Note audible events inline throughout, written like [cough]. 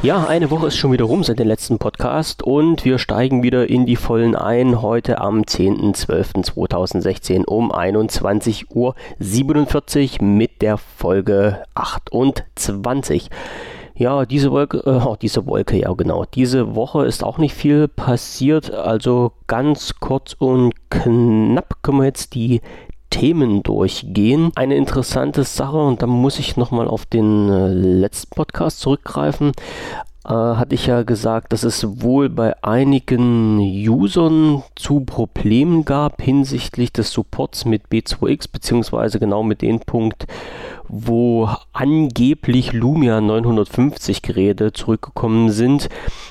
Ja, eine Woche ist schon wieder rum seit dem letzten Podcast und wir steigen wieder in die Vollen ein. Heute am 10.12.2016 um 21.47 Uhr mit der Folge 28. Ja, diese Wolke, äh, oh, diese Wolke, ja genau. Diese Woche ist auch nicht viel passiert. Also ganz kurz und knapp können wir jetzt die Themen durchgehen. Eine interessante Sache, und da muss ich nochmal auf den äh, letzten Podcast zurückgreifen, äh, hatte ich ja gesagt, dass es wohl bei einigen Usern zu Problemen gab hinsichtlich des Supports mit B2X, beziehungsweise genau mit dem Punkt, wo angeblich Lumia 950 Geräte zurückgekommen sind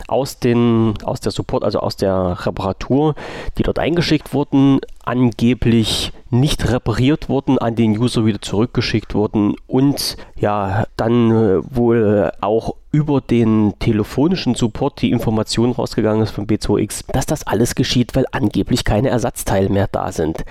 aus, den, aus der Support, also aus der Reparatur, die dort eingeschickt wurden, angeblich nicht repariert wurden, an den User wieder zurückgeschickt wurden und ja, dann äh, wohl auch über den telefonischen Support die Information rausgegangen ist von B2X, dass das alles geschieht, weil angeblich keine Ersatzteile mehr da sind.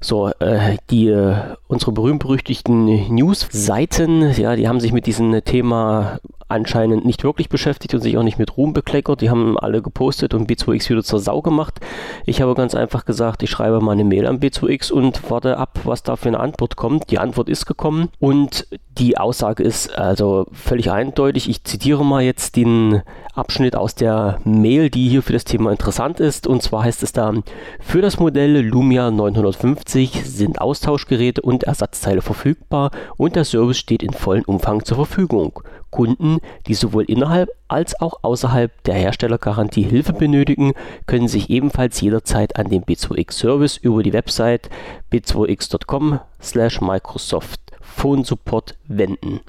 So, äh, die, äh, unsere berühmt-berüchtigten News-Seiten, ja, die haben sich mit diesem Thema anscheinend nicht wirklich beschäftigt und sich auch nicht mit Ruhm bekleckert. Die haben alle gepostet und B2X wieder zur Sau gemacht. Ich habe ganz einfach gesagt, ich schreibe mal eine Mail an B2X und warte ab, was da für eine Antwort kommt. Die Antwort ist gekommen und die Aussage ist also völlig eindeutig. Ich zitiere mal jetzt den Abschnitt aus der Mail, die hier für das Thema interessant ist. Und zwar heißt es da, für das Modell Lumia 950 sind Austauschgeräte und Ersatzteile verfügbar und der Service steht in vollem Umfang zur Verfügung. Kunden, die sowohl innerhalb als auch außerhalb der Herstellergarantie Hilfe benötigen, können sich ebenfalls jederzeit an den B2X Service über die Website b2x.com/microsoft Phone Support wenden.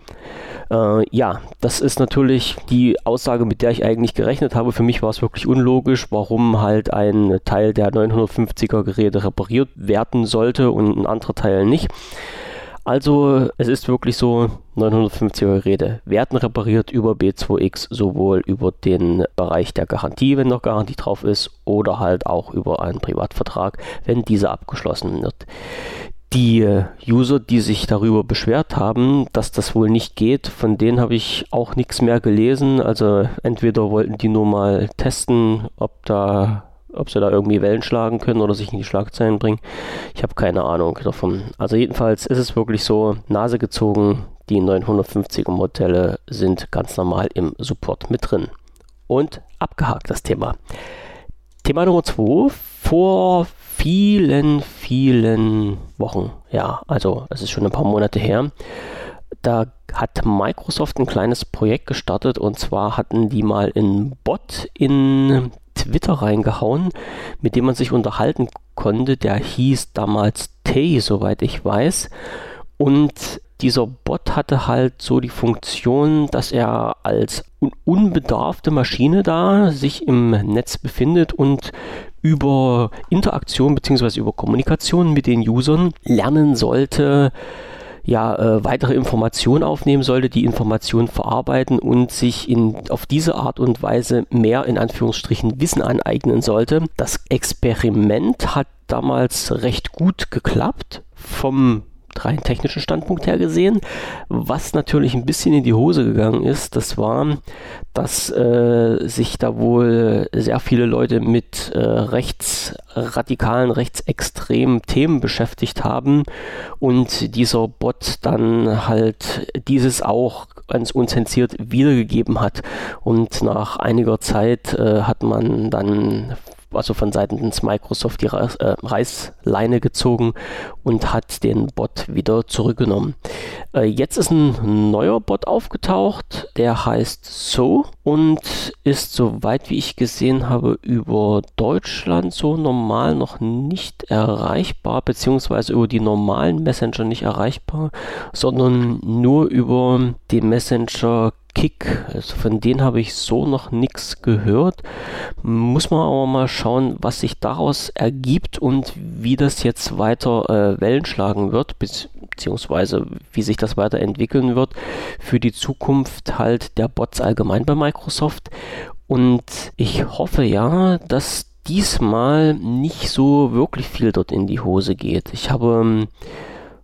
Äh, ja, das ist natürlich die Aussage, mit der ich eigentlich gerechnet habe. Für mich war es wirklich unlogisch, warum halt ein Teil der 950er Geräte repariert werden sollte und ein anderer Teil nicht. Also es ist wirklich so, 950er Geräte werden repariert über B2X, sowohl über den Bereich der Garantie, wenn noch Garantie drauf ist, oder halt auch über einen Privatvertrag, wenn dieser abgeschlossen wird. Die äh, User, die sich darüber beschwert haben, dass das wohl nicht geht, von denen habe ich auch nichts mehr gelesen. Also entweder wollten die nur mal testen, ob da ob sie da irgendwie Wellen schlagen können oder sich in die Schlagzeilen bringen. Ich habe keine Ahnung davon. Also jedenfalls ist es wirklich so, Nase gezogen, die 950er Modelle sind ganz normal im Support mit drin. Und abgehakt das Thema. Thema Nummer 2. Vor vielen, vielen Wochen, ja, also es ist schon ein paar Monate her, da hat Microsoft ein kleines Projekt gestartet und zwar hatten die mal einen Bot in Twitter reingehauen, mit dem man sich unterhalten konnte. Der hieß damals Tay, soweit ich weiß. Und dieser Bot hatte halt so die Funktion, dass er als un unbedarfte Maschine da sich im Netz befindet und über Interaktion bzw. über Kommunikation mit den Usern lernen sollte, ja, äh, weitere Informationen aufnehmen sollte, die Informationen verarbeiten und sich in, auf diese Art und Weise mehr in Anführungsstrichen Wissen aneignen sollte. Das Experiment hat damals recht gut geklappt vom rein technischen Standpunkt her gesehen. Was natürlich ein bisschen in die Hose gegangen ist, das war, dass äh, sich da wohl sehr viele Leute mit äh, rechtsradikalen, rechtsextremen Themen beschäftigt haben und dieser Bot dann halt dieses auch ganz unzensiert wiedergegeben hat. Und nach einiger Zeit äh, hat man dann also von Seiten des Microsoft die äh, Reißleine gezogen und hat den Bot wieder zurückgenommen. Äh, jetzt ist ein neuer Bot aufgetaucht, der heißt So und ist soweit wie ich gesehen habe über Deutschland so normal noch nicht erreichbar, beziehungsweise über die normalen Messenger nicht erreichbar, sondern nur über den Messenger Kick. Also von denen habe ich so noch nichts gehört. Muss man aber mal schauen, was sich daraus ergibt und wie das jetzt weiter äh, Wellen schlagen wird, beziehungsweise wie sich das weiterentwickeln wird für die Zukunft halt der Bots allgemein bei Microsoft. Und ich hoffe ja, dass diesmal nicht so wirklich viel dort in die Hose geht. Ich habe ähm,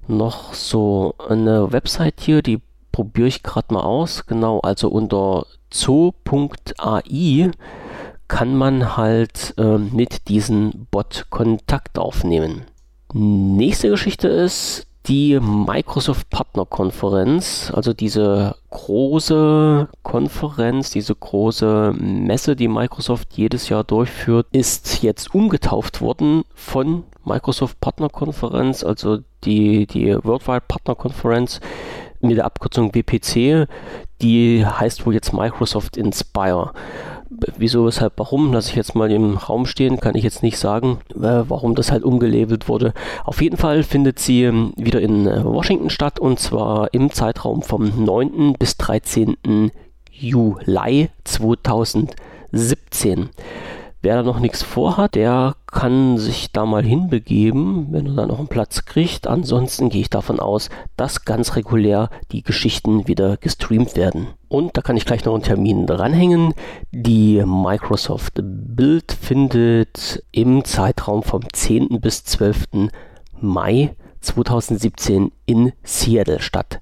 noch so eine Website hier, die probiere ich gerade mal aus. Genau, also unter Zoo.ai kann man halt äh, mit diesem Bot Kontakt aufnehmen. Nächste Geschichte ist die Microsoft Partner Konferenz, also diese große Konferenz, diese große Messe, die Microsoft jedes Jahr durchführt, ist jetzt umgetauft worden von Microsoft Partner Konferenz, also die, die Worldwide Partner Konferenz mit der Abkürzung WPC, die heißt wohl jetzt Microsoft Inspire. Wieso, weshalb, warum, lasse ich jetzt mal im Raum stehen, kann ich jetzt nicht sagen, äh, warum das halt umgelabelt wurde. Auf jeden Fall findet sie ähm, wieder in äh, Washington statt und zwar im Zeitraum vom 9. bis 13. Juli 2017. Wer da noch nichts vorhat, der kann sich da mal hinbegeben, wenn er da noch einen Platz kriegt. Ansonsten gehe ich davon aus, dass ganz regulär die Geschichten wieder gestreamt werden. Und da kann ich gleich noch einen Termin dranhängen. Die Microsoft Build findet im Zeitraum vom 10. bis 12. Mai 2017 in Seattle statt.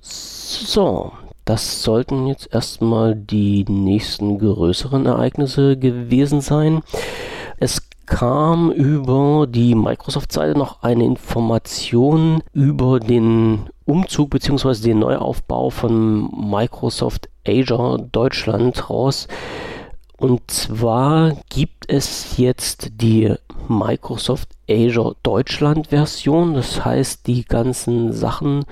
So, das sollten jetzt erstmal die nächsten größeren Ereignisse gewesen sein. Es kam über die Microsoft-Seite noch eine Information über den Umzug bzw. den Neuaufbau von Microsoft Azure Deutschland raus. Und zwar gibt es jetzt die Microsoft Azure Deutschland Version. Das heißt, die ganzen Sachen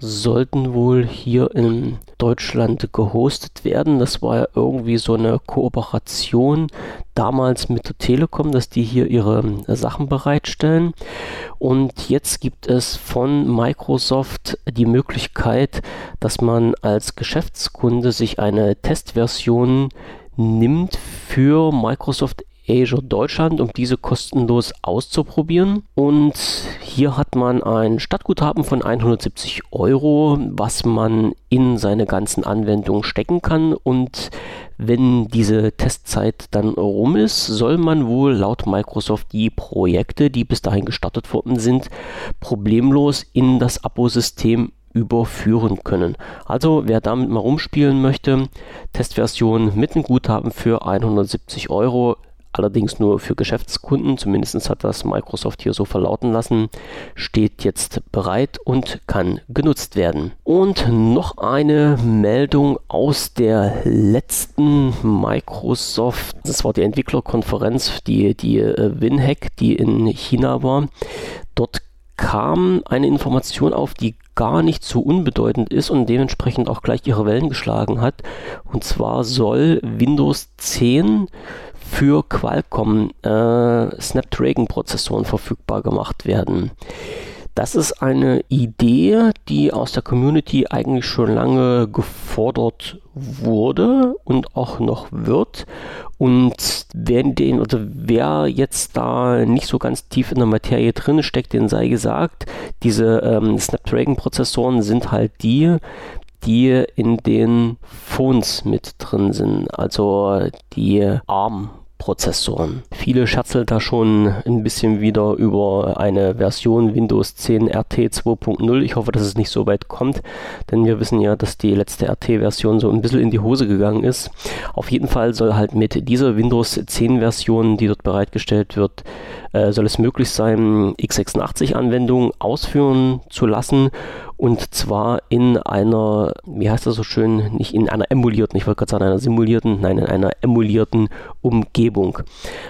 sollten wohl hier in Deutschland gehostet werden. Das war ja irgendwie so eine Kooperation damals mit der Telekom, dass die hier ihre äh, Sachen bereitstellen. Und jetzt gibt es von Microsoft die Möglichkeit, dass man als Geschäftskunde sich eine Testversion nimmt für Microsoft Azure Deutschland, um diese kostenlos auszuprobieren. Und hier hat man ein Stadtguthaben von 170 Euro, was man in seine ganzen Anwendungen stecken kann. Und wenn diese Testzeit dann rum ist, soll man wohl laut Microsoft die Projekte, die bis dahin gestartet worden sind, problemlos in das Abosystem überführen können. Also wer damit mal rumspielen möchte, Testversion mit einem Guthaben für 170 Euro allerdings nur für Geschäftskunden, zumindest hat das Microsoft hier so verlauten lassen, steht jetzt bereit und kann genutzt werden. Und noch eine Meldung aus der letzten Microsoft, das war die Entwicklerkonferenz, die, die äh, WinHack, die in China war. Dort kam eine Information auf, die gar nicht so unbedeutend ist und dementsprechend auch gleich ihre Wellen geschlagen hat. Und zwar soll Windows 10 für Qualcomm äh, Snapdragon-Prozessoren verfügbar gemacht werden. Das ist eine Idee, die aus der Community eigentlich schon lange gefordert wurde und auch noch wird. Und wer, den, oder wer jetzt da nicht so ganz tief in der Materie drin steckt, den sei gesagt, diese ähm, Snapdragon-Prozessoren sind halt die, die in den Phones mit drin sind, also die ARM Prozessoren. Viele scherzeln da schon ein bisschen wieder über eine Version Windows 10 RT 2.0. Ich hoffe, dass es nicht so weit kommt, denn wir wissen ja, dass die letzte RT-Version so ein bisschen in die Hose gegangen ist. Auf jeden Fall soll halt mit dieser Windows 10 Version, die dort bereitgestellt wird, äh, soll es möglich sein, x86-Anwendungen ausführen zu lassen und zwar in einer, wie heißt das so schön, nicht in einer emulierten, ich wollte gerade sagen einer simulierten, nein, in einer emulierten Umgebung.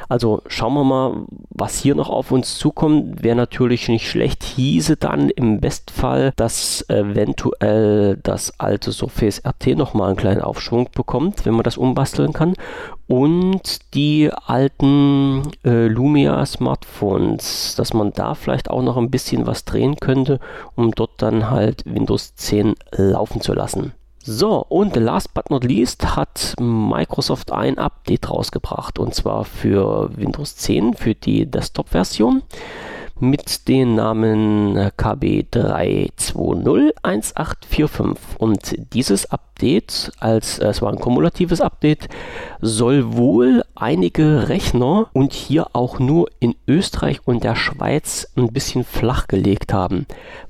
Also schauen wir mal, was hier noch auf uns zukommt. Wäre natürlich nicht schlecht, hieße dann im Bestfall, dass eventuell das alte Surface RT nochmal einen kleinen Aufschwung bekommt, wenn man das umbasteln kann und die alten äh, Lumia Smartphones, dass man da vielleicht auch noch ein bisschen was drehen könnte, um dort dann halt Windows 10 laufen zu lassen. So, und last but not least hat Microsoft ein Update rausgebracht und zwar für Windows 10, für die Desktop-Version mit den Namen KB3201845. Und dieses Update, als äh, es war ein kumulatives Update, soll wohl einige Rechner und hier auch nur in Österreich und der Schweiz ein bisschen flachgelegt haben.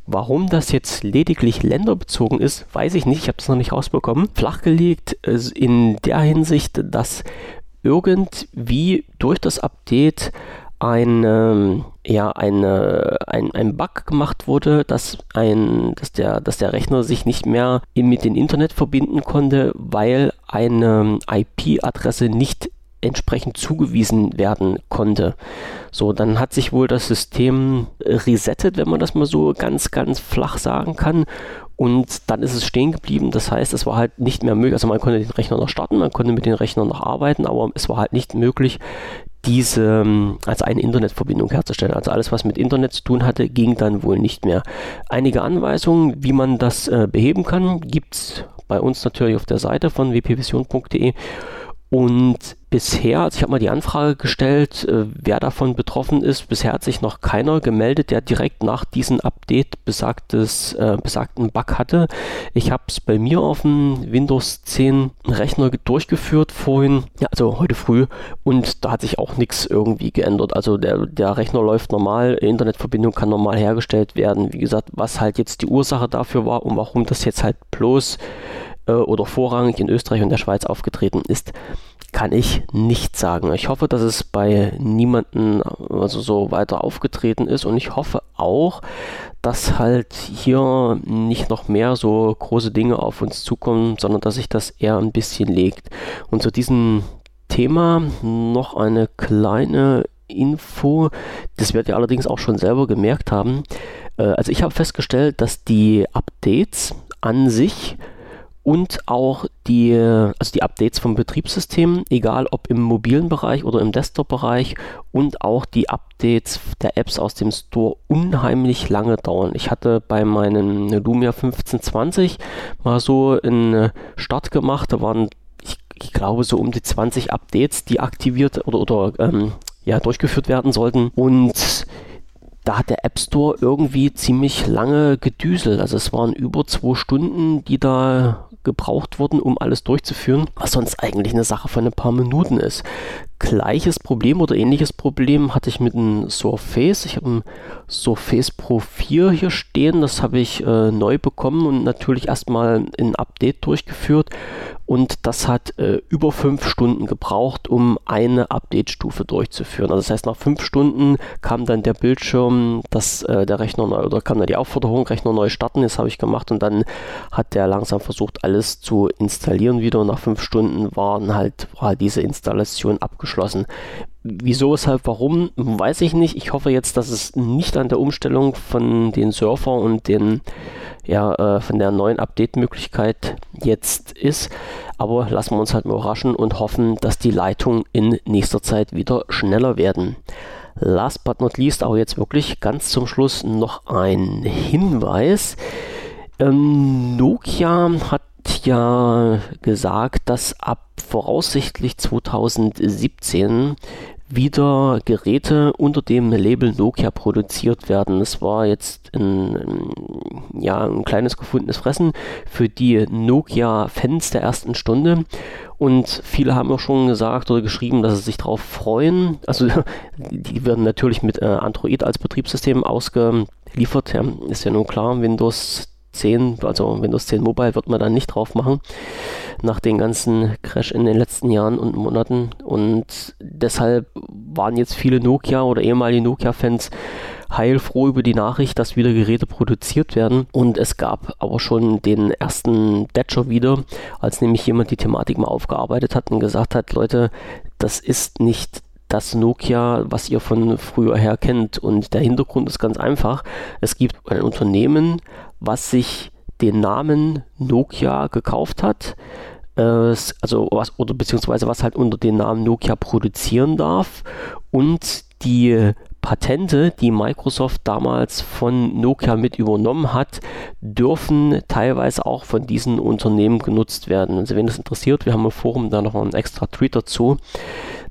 Warum das jetzt lediglich länderbezogen ist, weiß ich nicht. Ich habe es noch nicht rausbekommen. Flachgelegt äh, in der Hinsicht, dass irgendwie durch das Update ein, ähm, ja, eine, ein, ein Bug gemacht wurde, dass, ein, dass, der, dass der Rechner sich nicht mehr mit dem Internet verbinden konnte, weil eine IP-Adresse nicht entsprechend zugewiesen werden konnte. So, dann hat sich wohl das System resettet, wenn man das mal so ganz, ganz flach sagen kann. Und dann ist es stehen geblieben. Das heißt, es war halt nicht mehr möglich. Also man konnte den Rechner noch starten, man konnte mit den Rechnern noch arbeiten, aber es war halt nicht möglich, diese, also eine Internetverbindung herzustellen. Also alles, was mit Internet zu tun hatte, ging dann wohl nicht mehr. Einige Anweisungen, wie man das äh, beheben kann, gibt es bei uns natürlich auf der Seite von wpvision.de. Und bisher, also ich habe mal die Anfrage gestellt, äh, wer davon betroffen ist. Bisher hat sich noch keiner gemeldet, der direkt nach diesem Update besagtes, äh, besagten Bug hatte. Ich habe es bei mir auf dem Windows 10 Rechner durchgeführt vorhin, ja, also heute früh, und da hat sich auch nichts irgendwie geändert. Also der, der Rechner läuft normal, Internetverbindung kann normal hergestellt werden. Wie gesagt, was halt jetzt die Ursache dafür war und warum das jetzt halt bloß äh, oder vorrangig in Österreich und der Schweiz aufgetreten ist, kann ich nicht sagen. Ich hoffe, dass es bei niemandem also so weiter aufgetreten ist und ich hoffe auch, dass halt hier nicht noch mehr so große Dinge auf uns zukommen, sondern dass sich das eher ein bisschen legt. Und zu diesem Thema noch eine kleine Info, das werdet ihr allerdings auch schon selber gemerkt haben. Äh, also ich habe festgestellt, dass die Updates an sich und auch die, also die Updates vom Betriebssystem, egal ob im mobilen Bereich oder im Desktop-Bereich und auch die Updates der Apps aus dem Store unheimlich lange dauern. Ich hatte bei meinem Lumia 1520 mal so einen Start gemacht, da waren ich, ich glaube so um die 20 Updates, die aktiviert oder, oder ähm, ja, durchgeführt werden sollten und da hat der App Store irgendwie ziemlich lange gedüselt. Also es waren über zwei Stunden, die da gebraucht wurden, um alles durchzuführen, was sonst eigentlich eine Sache von ein paar Minuten ist. Gleiches Problem oder ähnliches Problem hatte ich mit dem Surface. Ich habe ein Surface Pro 4 hier stehen, das habe ich äh, neu bekommen und natürlich erstmal ein Update durchgeführt und das hat äh, über fünf Stunden gebraucht, um eine Update-Stufe durchzuführen. Also das heißt, nach fünf Stunden kam dann der Bildschirm, dass äh, der Rechner neu, oder kam dann die Aufforderung, Rechner neu starten, das habe ich gemacht und dann hat der langsam versucht, alles zu installieren wieder und nach fünf Stunden waren halt, war halt diese Installation abgeschlossen. Wieso, weshalb, warum, weiß ich nicht. Ich hoffe jetzt, dass es nicht an der Umstellung von den Surfer und den, ja, äh, von der neuen Update-Möglichkeit jetzt ist. Aber lassen wir uns halt mal überraschen und hoffen, dass die Leitungen in nächster Zeit wieder schneller werden. Last but not least, aber jetzt wirklich ganz zum Schluss noch ein Hinweis. Ähm, Nokia hat ja gesagt, dass ab voraussichtlich 2017 wieder Geräte unter dem Label Nokia produziert werden. Es war jetzt ein, ja, ein kleines gefundenes Fressen für die Nokia-Fans der ersten Stunde. Und viele haben auch schon gesagt oder geschrieben, dass sie sich darauf freuen. Also [laughs] die werden natürlich mit äh, Android als Betriebssystem ausgeliefert. Ist ja nun klar, Windows 10, also Windows 10 Mobile wird man dann nicht drauf machen, nach den ganzen Crash in den letzten Jahren und Monaten. Und deshalb waren jetzt viele Nokia oder ehemalige Nokia-Fans heilfroh über die Nachricht, dass wieder Geräte produziert werden. Und es gab aber schon den ersten Datcher wieder, als nämlich jemand die Thematik mal aufgearbeitet hat und gesagt hat, Leute, das ist nicht das Nokia, was ihr von früher her kennt. Und der Hintergrund ist ganz einfach. Es gibt ein Unternehmen, was sich den Namen Nokia gekauft hat, äh, also was oder beziehungsweise was halt unter dem Namen Nokia produzieren darf und die Patente, die Microsoft damals von Nokia mit übernommen hat, dürfen teilweise auch von diesen Unternehmen genutzt werden. Also wenn das interessiert, wir haben im Forum da noch einen extra Tweet dazu.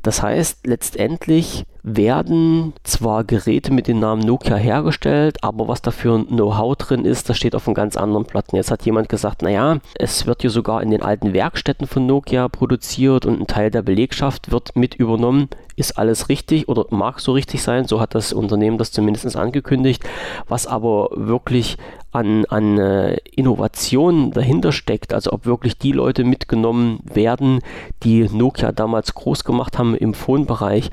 Das heißt, letztendlich werden zwar Geräte mit dem Namen Nokia hergestellt, aber was dafür Know-how drin ist, das steht auf einem ganz anderen Platten. Jetzt hat jemand gesagt, naja, es wird hier sogar in den alten Werkstätten von Nokia produziert und ein Teil der Belegschaft wird mit übernommen. Ist alles richtig oder mag so richtig sein, so hat das Unternehmen das zumindest angekündigt. Was aber wirklich an, an äh, Innovationen dahinter steckt, also ob wirklich die Leute mitgenommen werden, die Nokia damals groß gemacht haben im Phone-Bereich,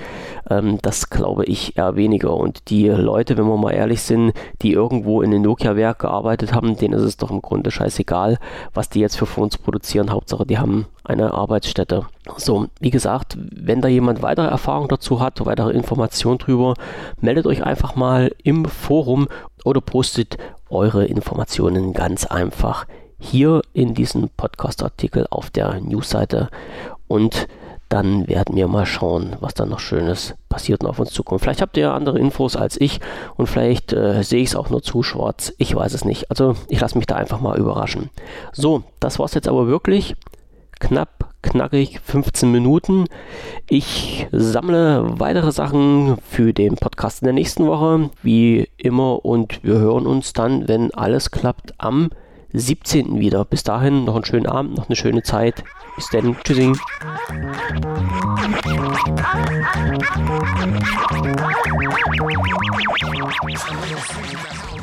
ähm, das glaube ich eher weniger. Und die Leute, wenn wir mal ehrlich sind, die irgendwo in den Nokia-Werk gearbeitet haben, denen ist es doch im Grunde scheißegal, was die jetzt für Phones produzieren. Hauptsache, die haben eine Arbeitsstätte. So, wie gesagt, wenn da jemand weitere Erfahrung dazu hat, weitere Informationen drüber, meldet euch einfach mal im Forum oder postet eure Informationen ganz einfach hier in diesem Podcast-Artikel auf der Newsseite und dann werden wir mal schauen, was da noch Schönes passiert und auf uns zukommt. Vielleicht habt ihr andere Infos als ich und vielleicht äh, sehe ich es auch nur zu schwarz. Ich weiß es nicht. Also ich lasse mich da einfach mal überraschen. So, das war es jetzt aber wirklich. Knapp, knackig, 15 Minuten. Ich sammle weitere Sachen für den Podcast in der nächsten Woche, wie immer, und wir hören uns dann, wenn alles klappt, am 17. wieder. Bis dahin noch einen schönen Abend, noch eine schöne Zeit. Bis dann. Tschüssing. [laughs]